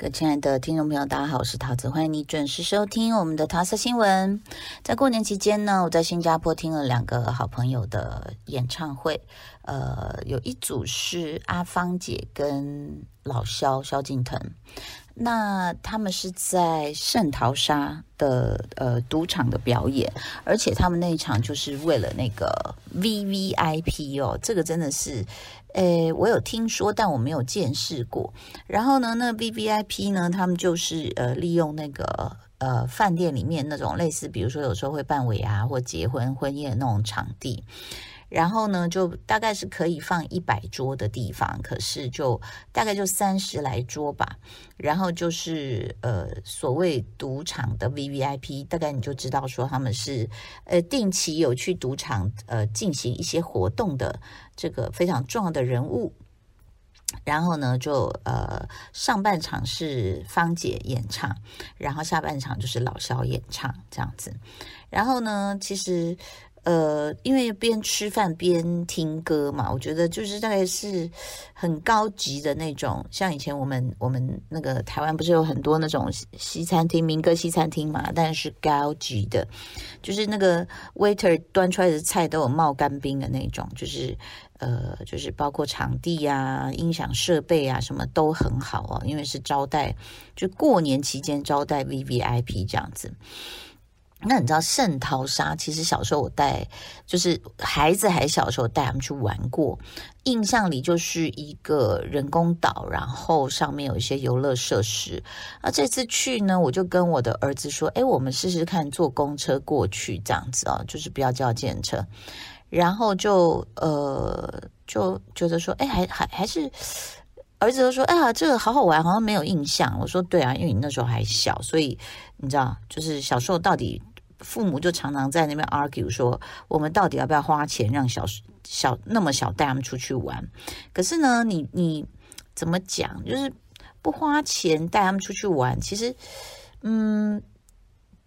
各位亲爱的听众朋友，大家好，我是陶子，欢迎你准时收听我们的桃色新闻。在过年期间呢，我在新加坡听了两个好朋友的演唱会，呃，有一组是阿芳姐跟老萧萧敬腾，那他们是在圣淘沙的呃赌场的表演，而且他们那一场就是为了那个 VVIP 哦，这个真的是。诶，我有听说，但我没有见识过。然后呢，那 VVIP 呢，他们就是呃，利用那个呃饭店里面那种类似，比如说有时候会办尾牙或结婚婚宴那种场地。然后呢，就大概是可以放一百桌的地方，可是就大概就三十来桌吧。然后就是呃，所谓赌场的 VVIP，大概你就知道说他们是呃定期有去赌场呃进行一些活动的这个非常重要的人物。然后呢，就呃上半场是芳姐演唱，然后下半场就是老萧演唱这样子。然后呢，其实。呃，因为边吃饭边听歌嘛，我觉得就是大概是很高级的那种，像以前我们我们那个台湾不是有很多那种西餐厅、民歌西餐厅嘛，但是高级的，就是那个 waiter 端出来的菜都有冒干冰的那种，就是呃，就是包括场地啊、音响设备啊什么都很好哦，因为是招待，就过年期间招待 VVIP 这样子。那你知道圣淘沙？其实小时候我带，就是孩子还小时候带他们去玩过，印象里就是一个人工岛，然后上面有一些游乐设施。那这次去呢，我就跟我的儿子说：“哎，我们试试看坐公车过去，这样子哦，就是不要叫计程车。”然后就呃就觉得说：“哎，还还还是。”儿子都说：“哎呀，这个好好玩，好像没有印象。”我说：“对啊，因为你那时候还小，所以你知道，就是小时候到底。”父母就常常在那边 argue 说，我们到底要不要花钱让小小那么小带他们出去玩？可是呢，你你怎么讲？就是不花钱带他们出去玩，其实，嗯，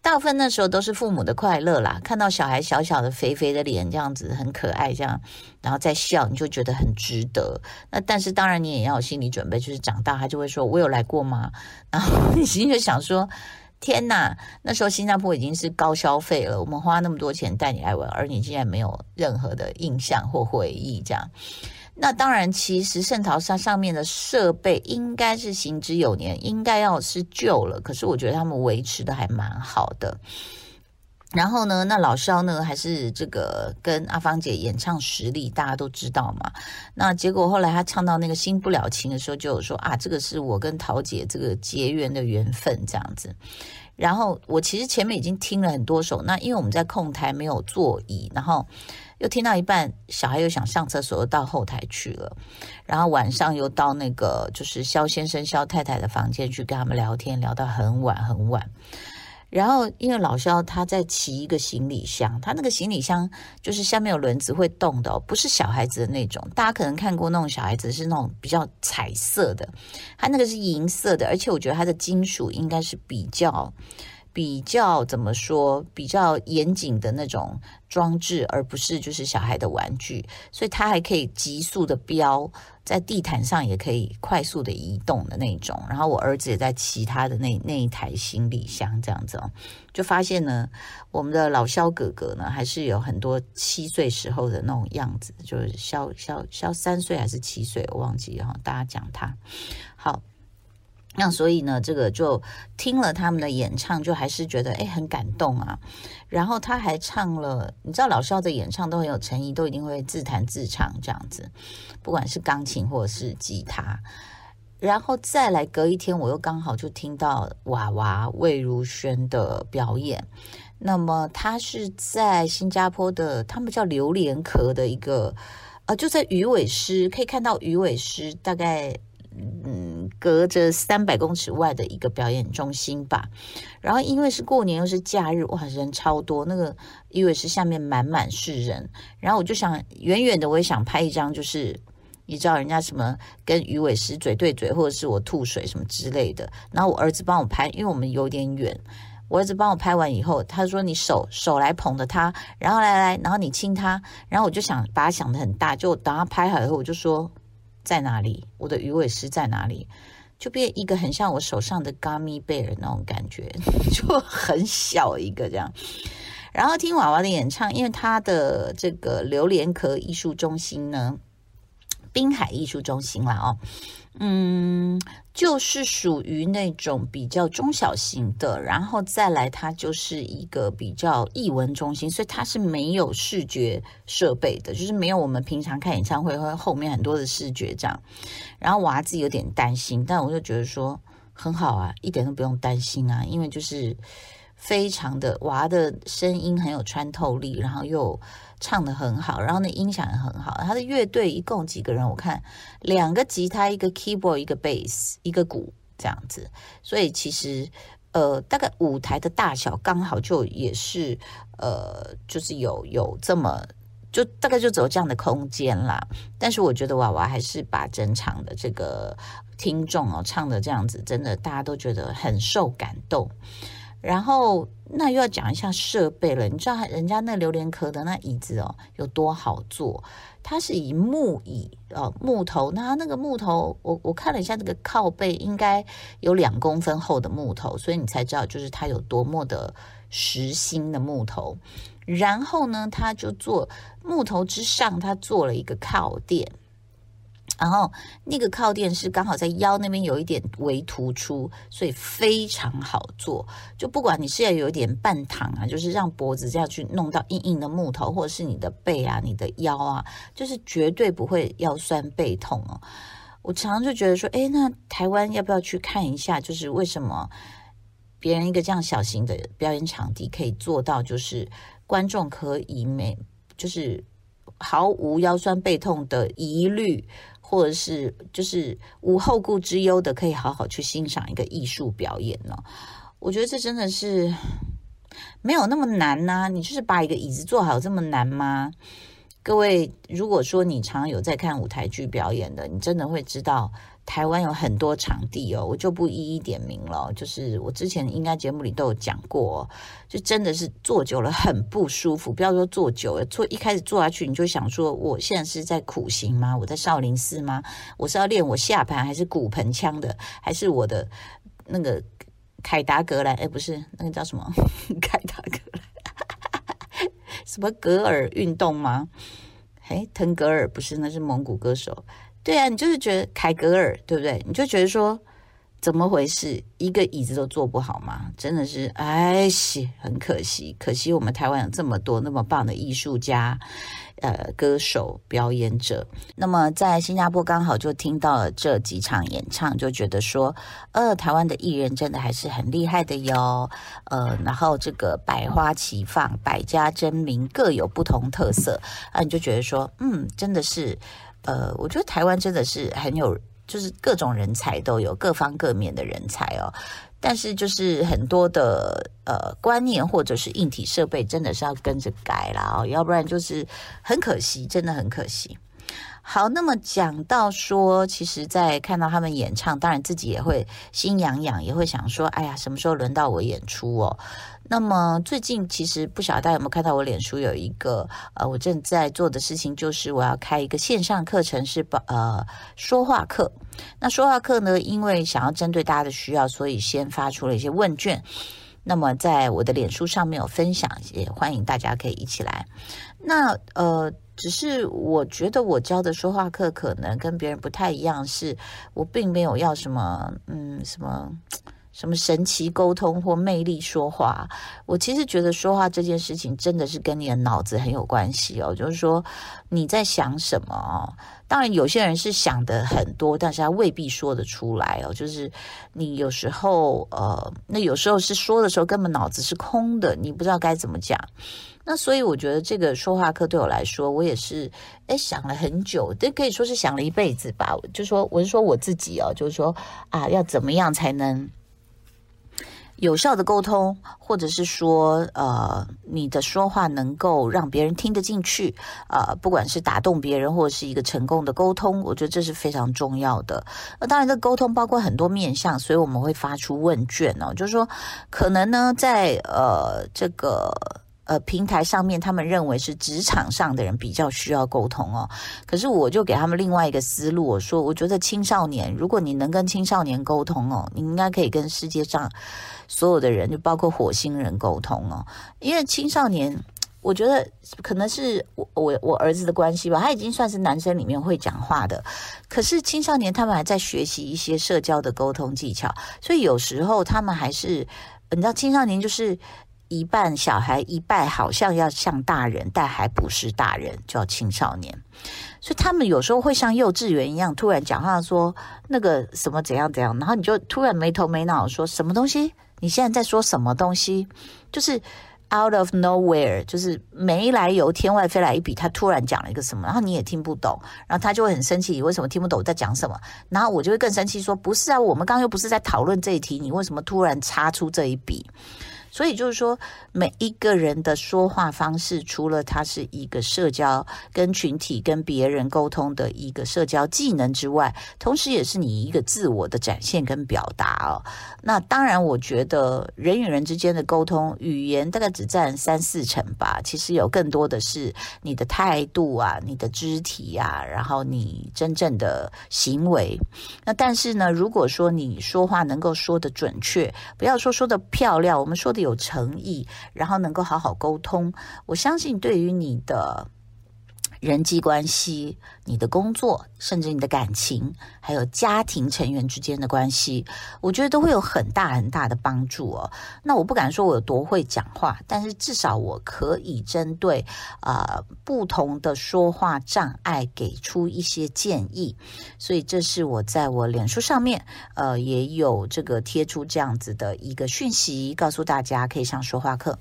大部分那时候都是父母的快乐啦。看到小孩小小的肥肥的脸这样子很可爱，这样然后再笑，你就觉得很值得。那但是当然你也要有心理准备，就是长大他就会说：“我有来过吗？”然后你心里就想说。天呐，那时候新加坡已经是高消费了，我们花那么多钱带你来玩，而你竟然没有任何的印象或回忆，这样。那当然，其实圣淘沙上面的设备应该是行之有年，应该要是旧了，可是我觉得他们维持的还蛮好的。然后呢，那老萧呢，还是这个跟阿芳姐演唱实力，大家都知道嘛。那结果后来他唱到那个新不了情的时候，就有说啊，这个是我跟桃姐这个结缘的缘分这样子。然后我其实前面已经听了很多首，那因为我们在控台没有座椅，然后又听到一半，小孩又想上厕所，又到后台去了。然后晚上又到那个就是肖先生、肖太太的房间去跟他们聊天，聊到很晚很晚。然后，因为老肖他在骑一个行李箱，他那个行李箱就是下面有轮子会动的，不是小孩子的那种。大家可能看过那种小孩子是那种比较彩色的，他那个是银色的，而且我觉得它的金属应该是比较。比较怎么说，比较严谨的那种装置，而不是就是小孩的玩具，所以它还可以急速的飙，在地毯上也可以快速的移动的那种。然后我儿子也在骑他的那那一台行李箱这样子哦，就发现呢，我们的老萧哥哥呢，还是有很多七岁时候的那种样子，就是肖肖肖三岁还是七岁，我忘记了哈，大家讲他好。那所以呢，这个就听了他们的演唱，就还是觉得诶很感动啊。然后他还唱了，你知道老肖的演唱都很有诚意，都一定会自弹自唱这样子，不管是钢琴或者是吉他。然后再来隔一天，我又刚好就听到娃娃魏如萱的表演。那么他是在新加坡的，他们叫榴莲壳的一个，呃，就在鱼尾狮，可以看到鱼尾狮大概。嗯，隔着三百公尺外的一个表演中心吧。然后因为是过年又是假日，哇，人超多，那个因为是下面满满是人。然后我就想远远的，我也想拍一张，就是你知道人家什么跟鱼尾狮嘴对嘴，或者是我吐水什么之类的。然后我儿子帮我拍，因为我们有点远。我儿子帮我拍完以后，他说：“你手手来捧着他，然后来来，然后你亲他。”然后我就想把他想得很大，就等他拍好以后，我就说。在哪里？我的鱼尾狮在哪里？就变一个很像我手上的 gummy bear 那种感觉，就很小一个这样。然后听娃娃的演唱，因为他的这个榴莲壳艺术中心呢，滨海艺术中心啦哦。嗯，就是属于那种比较中小型的，然后再来，它就是一个比较艺文中心，所以它是没有视觉设备的，就是没有我们平常看演唱会会后面很多的视觉这样。然后娃自己有点担心，但我就觉得说很好啊，一点都不用担心啊，因为就是非常的娃的声音很有穿透力，然后又。唱得很好，然后那音响也很好。他的乐队一共几个人？我看两个吉他，一个 keyboard，一个 bass，一个鼓这样子。所以其实呃，大概舞台的大小刚好就也是呃，就是有有这么就大概就只有这样的空间啦。但是我觉得娃娃还是把整场的这个听众哦唱的这样子，真的大家都觉得很受感动。然后那又要讲一下设备了，你知道人家那榴莲壳的那椅子哦有多好坐？它是以木椅哦木头，那那个木头我我看了一下，那个靠背应该有两公分厚的木头，所以你才知道就是它有多么的实心的木头。然后呢，它就做木头之上，它做了一个靠垫。然后那个靠垫是刚好在腰那边有一点微突出，所以非常好坐。就不管你是要有一点半躺啊，就是让脖子这样去弄到硬硬的木头，或者是你的背啊、你的腰啊，就是绝对不会腰酸背痛哦。我常常就觉得说，哎，那台湾要不要去看一下？就是为什么别人一个这样小型的表演场地可以做到，就是观众可以没，就是毫无腰酸背痛的疑虑。或者是就是无后顾之忧的，可以好好去欣赏一个艺术表演呢？我觉得这真的是没有那么难呐、你就是把一个椅子坐好，这么难吗？各位，如果说你常有在看舞台剧表演的，你真的会知道。台湾有很多场地哦，我就不一一点名了。就是我之前应该节目里都有讲过，就真的是坐久了很不舒服。不要说坐久了，坐一开始坐下去，你就想说，我现在是在苦行吗？我在少林寺吗？我是要练我下盘，还是骨盆腔的，还是我的那个凯达格兰？哎，不是，那个叫什么？凯达格兰？什么格尔运动吗？哎，腾格尔不是，那是蒙古歌手。对啊，你就是觉得凯格尔对不对？你就觉得说怎么回事？一个椅子都坐不好吗？真的是哎西，很可惜，可惜我们台湾有这么多那么棒的艺术家、呃歌手、表演者。那么在新加坡刚好就听到了这几场演唱，就觉得说，呃，台湾的艺人真的还是很厉害的哟。呃，然后这个百花齐放，百家争鸣，各有不同特色啊，你就觉得说，嗯，真的是。呃，我觉得台湾真的是很有，就是各种人才都有，各方各面的人才哦。但是就是很多的呃观念或者是硬体设备，真的是要跟着改啦哦，要不然就是很可惜，真的很可惜。好，那么讲到说，其实，在看到他们演唱，当然自己也会心痒痒，也会想说，哎呀，什么时候轮到我演出哦？那么最近其实不晓得大家有没有看到我脸书有一个呃，我正在做的事情就是我要开一个线上课程，是呃说话课。那说话课呢，因为想要针对大家的需要，所以先发出了一些问卷。那么在我的脸书上面有分享，也欢迎大家可以一起来。那呃，只是我觉得我教的说话课可能跟别人不太一样，是我并没有要什么嗯什么。什么神奇沟通或魅力说话？我其实觉得说话这件事情真的是跟你的脑子很有关系哦。就是说你在想什么哦？当然有些人是想的很多，但是他未必说得出来哦。就是你有时候呃，那有时候是说的时候根本脑子是空的，你不知道该怎么讲。那所以我觉得这个说话课对我来说，我也是诶想了很久，这可以说是想了一辈子吧。就说我是说我自己哦，就是说啊，要怎么样才能。有效的沟通，或者是说，呃，你的说话能够让别人听得进去，呃，不管是打动别人，或者是一个成功的沟通，我觉得这是非常重要的。那当然，这沟通包括很多面向，所以我们会发出问卷哦，就是说，可能呢，在呃这个呃，平台上面他们认为是职场上的人比较需要沟通哦。可是我就给他们另外一个思路，我说，我觉得青少年，如果你能跟青少年沟通哦，你应该可以跟世界上所有的人，就包括火星人沟通哦。因为青少年，我觉得可能是我我我儿子的关系吧，他已经算是男生里面会讲话的。可是青少年他们还在学习一些社交的沟通技巧，所以有时候他们还是，你知道，青少年就是。一半小孩，一半好像要像大人，但还不是大人，叫青少年。所以他们有时候会像幼稚园一样，突然讲话说那个什么怎样怎样，然后你就突然没头没脑说什么东西？你现在在说什么东西？就是 out of nowhere，就是没来由，天外飞来一笔，他突然讲了一个什么，然后你也听不懂，然后他就会很生气，你为什么听不懂我在讲什么？然后我就会更生气，说不是啊，我们刚刚又不是在讨论这一题，你为什么突然插出这一笔？所以就是说，每一个人的说话方式，除了他是一个社交、跟群体、跟别人沟通的一个社交技能之外，同时也是你一个自我的展现跟表达哦。那当然，我觉得人与人之间的沟通，语言大概只占三四成吧。其实有更多的是你的态度啊，你的肢体啊，然后你真正的行为。那但是呢，如果说你说话能够说得准确，不要说说得漂亮，我们说的。有诚意，然后能够好好沟通，我相信对于你的人际关系。你的工作，甚至你的感情，还有家庭成员之间的关系，我觉得都会有很大很大的帮助哦。那我不敢说我有多会讲话，但是至少我可以针对呃不同的说话障碍给出一些建议。所以这是我在我脸书上面呃也有这个贴出这样子的一个讯息，告诉大家可以上说话课。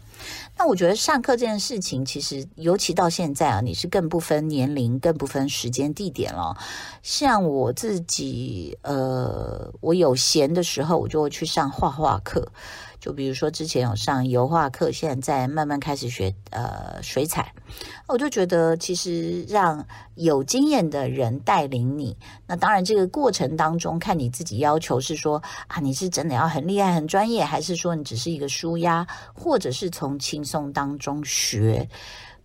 那我觉得上课这件事情，其实尤其到现在啊，你是更不分年龄，更不分时间地点了，像我自己，呃，我有闲的时候，我就会去上画画课。就比如说之前有上油画课，现在在慢慢开始学呃水彩。我就觉得其实让有经验的人带领你，那当然这个过程当中看你自己要求是说啊，你是真的要很厉害、很专业，还是说你只是一个纾压，或者是从轻松当中学。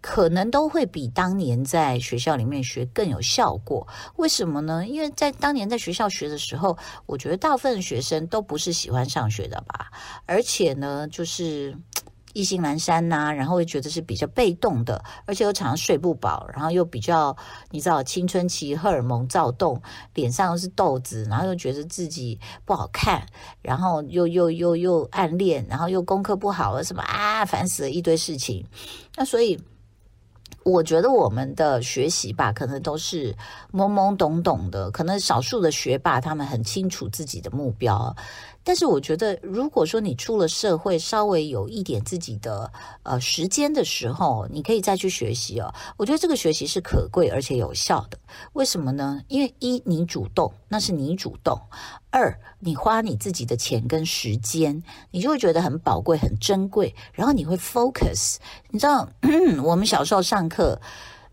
可能都会比当年在学校里面学更有效果。为什么呢？因为在当年在学校学的时候，我觉得大部分学生都不是喜欢上学的吧，而且呢，就是意兴阑珊呐，然后会觉得是比较被动的，而且又常常睡不饱，然后又比较你知道青春期荷尔蒙躁动，脸上又是痘子，然后又觉得自己不好看，然后又又又又暗恋，然后又功课不好了，什么啊，烦死了一堆事情。那所以。我觉得我们的学习吧，可能都是懵懵懂懂的。可能少数的学霸，他们很清楚自己的目标。但是我觉得，如果说你出了社会，稍微有一点自己的呃时间的时候，你可以再去学习哦。我觉得这个学习是可贵而且有效的。为什么呢？因为一，你主动，那是你主动；二，你花你自己的钱跟时间，你就会觉得很宝贵、很珍贵。然后你会 focus。你知道，我们小时候上课。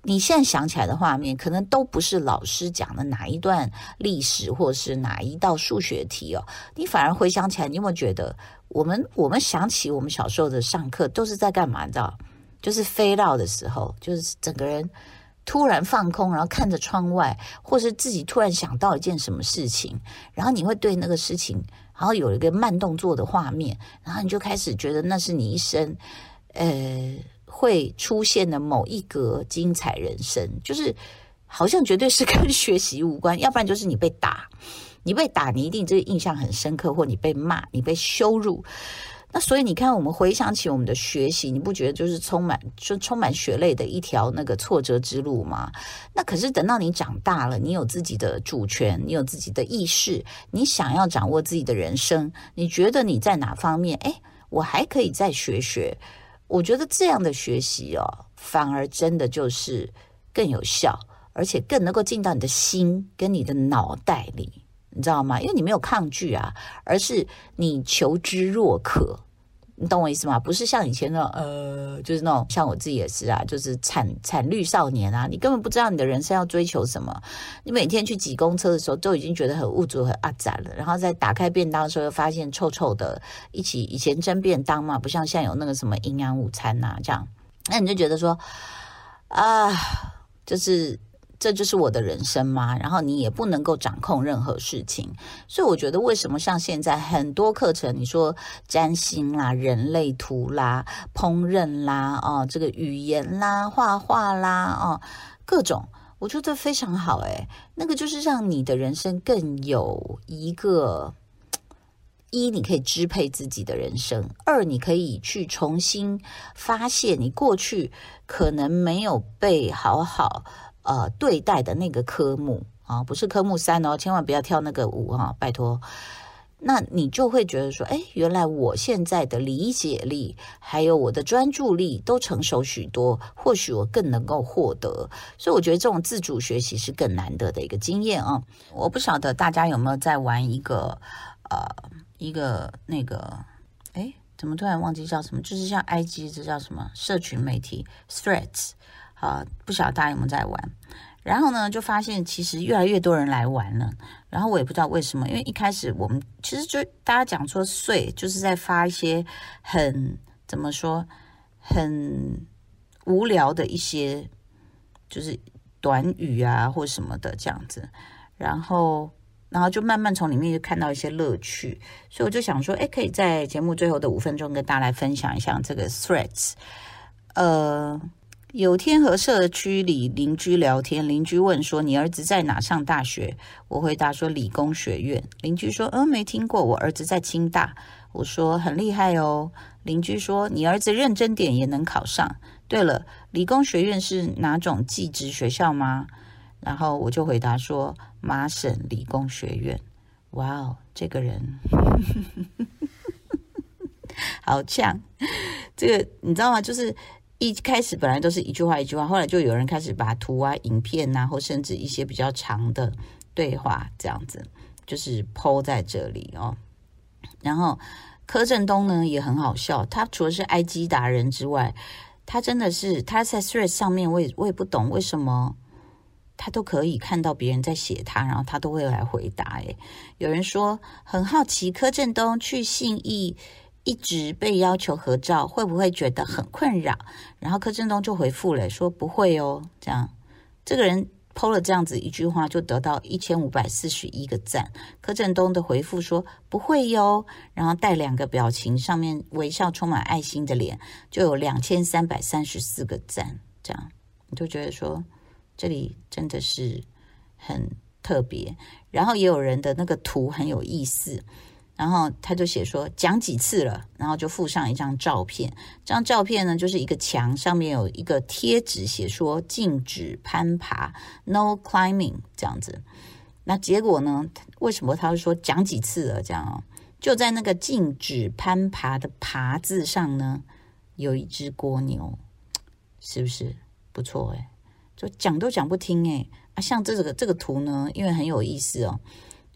你现在想起来的画面，可能都不是老师讲的哪一段历史，或是哪一道数学题哦。你反而回想起来，你有没有觉得，我们我们想起我们小时候的上课都是在干嘛？你知道，就是飞到的时候，就是整个人突然放空，然后看着窗外，或是自己突然想到一件什么事情，然后你会对那个事情，然后有一个慢动作的画面，然后你就开始觉得那是你一生，呃。会出现的某一个精彩人生，就是好像绝对是跟 学习无关，要不然就是你被打，你被打，你一定这个印象很深刻，或你被骂，你被羞辱。那所以你看，我们回想起我们的学习，你不觉得就是充满就充满血泪的一条那个挫折之路吗？那可是等到你长大了，你有自己的主权，你有自己的意识，你想要掌握自己的人生，你觉得你在哪方面？诶，我还可以再学学。我觉得这样的学习哦，反而真的就是更有效，而且更能够进到你的心跟你的脑袋里，你知道吗？因为你没有抗拒啊，而是你求知若渴，你懂我意思吗？不是像以前那种呃，就是那种像我自己也是啊，就是惨惨绿少年啊，你根本不知道你的人生要追求什么。你每天去挤公车的时候，都已经觉得很无助、很阿杂了。然后在打开便当的时候，又发现臭臭的。一起以前蒸便当嘛，不像现在有那个什么营养午餐呐、这样，那你就觉得说啊，就是。这就是我的人生吗？然后你也不能够掌控任何事情，所以我觉得为什么像现在很多课程，你说占星啦、人类图啦、烹饪啦、哦这个语言啦、画画啦、哦各种，我觉得非常好诶，那个就是让你的人生更有一个一，你可以支配自己的人生；二，你可以去重新发现你过去可能没有被好好。呃，对待的那个科目啊，不是科目三哦，千万不要跳那个舞啊，拜托。那你就会觉得说，哎，原来我现在的理解力还有我的专注力都成熟许多，或许我更能够获得。所以我觉得这种自主学习是更难得的一个经验啊。我不晓得大家有没有在玩一个呃一个那个，哎，怎么突然忘记叫什么？就是像 IG 这叫什么社群媒体 Threads。啊，不晓得大家有没有在玩，然后呢，就发现其实越来越多人来玩了。然后我也不知道为什么，因为一开始我们其实就大家讲说碎，就是在发一些很怎么说很无聊的一些就是短语啊或什么的这样子。然后，然后就慢慢从里面就看到一些乐趣，所以我就想说，哎，可以在节目最后的五分钟跟大家来分享一下这个 Threads，呃。有天和社区里邻居聊天，邻居问说：“你儿子在哪上大学？”我回答说：“理工学院。”邻居说：“嗯，没听过，我儿子在清大。”我说：“很厉害哦。”邻居说：“你儿子认真点也能考上。”对了，理工学院是哪种技职学校吗？然后我就回答说：“麻省理工学院。”哇哦，这个人 好呛！这个你知道吗？就是。一开始本来都是一句话一句话，后来就有人开始把图啊、影片啊，或甚至一些比较长的对话这样子，就是 po 在这里哦。然后柯震东呢也很好笑，他除了是 IG 达人之外，他真的是他在 Threads 上面，我也我也不懂为什么他都可以看到别人在写他，然后他都会来回答。诶，有人说很好奇柯震东去信义。一直被要求合照，会不会觉得很困扰？然后柯震东就回复了，说不会哦。这样，这个人抛了这样子一句话，就得到一千五百四十一个赞。柯震东的回复说不会哟，然后带两个表情，上面微笑充满爱心的脸，就有两千三百三十四个赞。这样，你就觉得说这里真的是很特别。然后也有人的那个图很有意思。然后他就写说讲几次了，然后就附上一张照片。这张照片呢，就是一个墙上面有一个贴纸，写说禁止攀爬，no climbing 这样子。那结果呢？为什么他会说讲几次了？这样，就在那个禁止攀爬的“爬”字上呢，有一只蜗牛，是不是不错？诶，就讲都讲不听诶啊，像这个这个图呢，因为很有意思哦。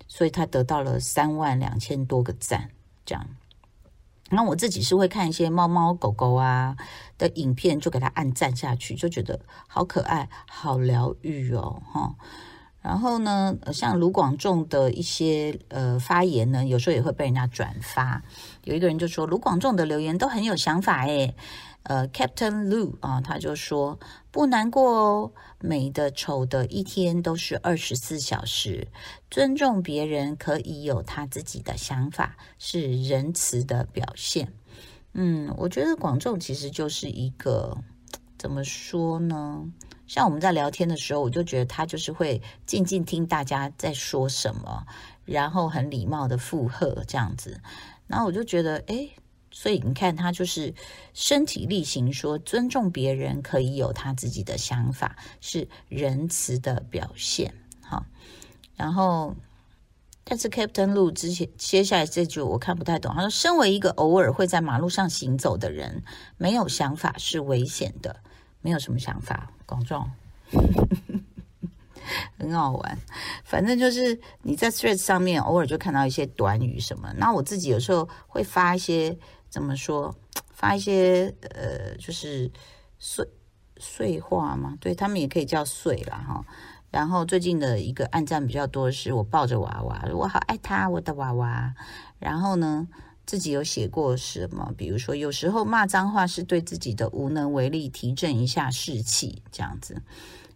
所以他得到了三万两千多个赞，这样。那我自己是会看一些猫猫狗狗啊的影片，就给他按赞下去，就觉得好可爱、好疗愈哦，哈。然后呢，像卢广仲的一些呃发言呢，有时候也会被人家转发。有一个人就说，卢广仲的留言都很有想法诶。呃，Captain Lu 啊，他就说不难过哦，美的丑的一天都是二十四小时，尊重别人可以有他自己的想法，是仁慈的表现。嗯，我觉得广仲其实就是一个怎么说呢？像我们在聊天的时候，我就觉得他就是会静静听大家在说什么，然后很礼貌的附和这样子，然后我就觉得诶。所以你看，他就是身体力行说尊重别人，可以有他自己的想法，是仁慈的表现。好，然后，但是 Captain Lu 之前接下来这句我看不太懂。他说：“身为一个偶尔会在马路上行走的人，没有想法是危险的。没有什么想法，广众。很好玩。反正就是你在 Threads 上面偶尔就看到一些短语什么，那我自己有时候会发一些怎么说，发一些呃，就是碎碎话嘛，对，他们也可以叫碎了哈。然后最近的一个暗赞比较多的是我抱着娃娃，我好爱他，我的娃娃。然后呢，自己有写过什么？比如说，有时候骂脏话是对自己的无能为力提振一下士气，这样子。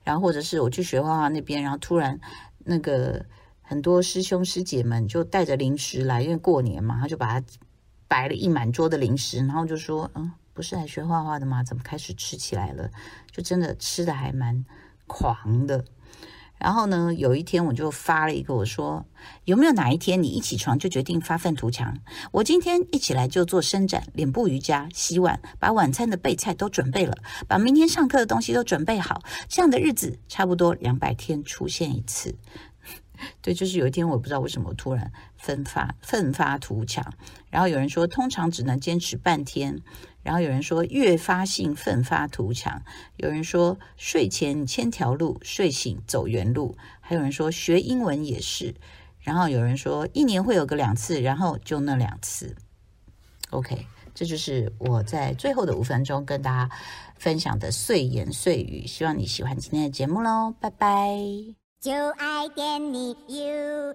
然后或者是我去学画画那边，然后突然那个很多师兄师姐们就带着零食来，因为过年嘛，他就把它摆了一满桌的零食，然后就说：“嗯，不是来学画画的吗？怎么开始吃起来了？就真的吃的还蛮狂的。”然后呢，有一天我就发了一个，我说有没有哪一天你一起床就决定发愤图强？我今天一起来就做伸展、脸部瑜伽、洗碗，把晚餐的备菜都准备了，把明天上课的东西都准备好。这样的日子差不多两百天出现一次。对，就是有一天我不知道为什么突然奋发奋发图强，然后有人说通常只能坚持半天。然后有人说越发性奋发图强，有人说睡前千条路，睡醒走原路，还有人说学英文也是，然后有人说一年会有个两次，然后就那两次。OK，这就是我在最后的五分钟跟大家分享的碎言碎语，希望你喜欢今天的节目喽，拜拜。就爱点你 UFO。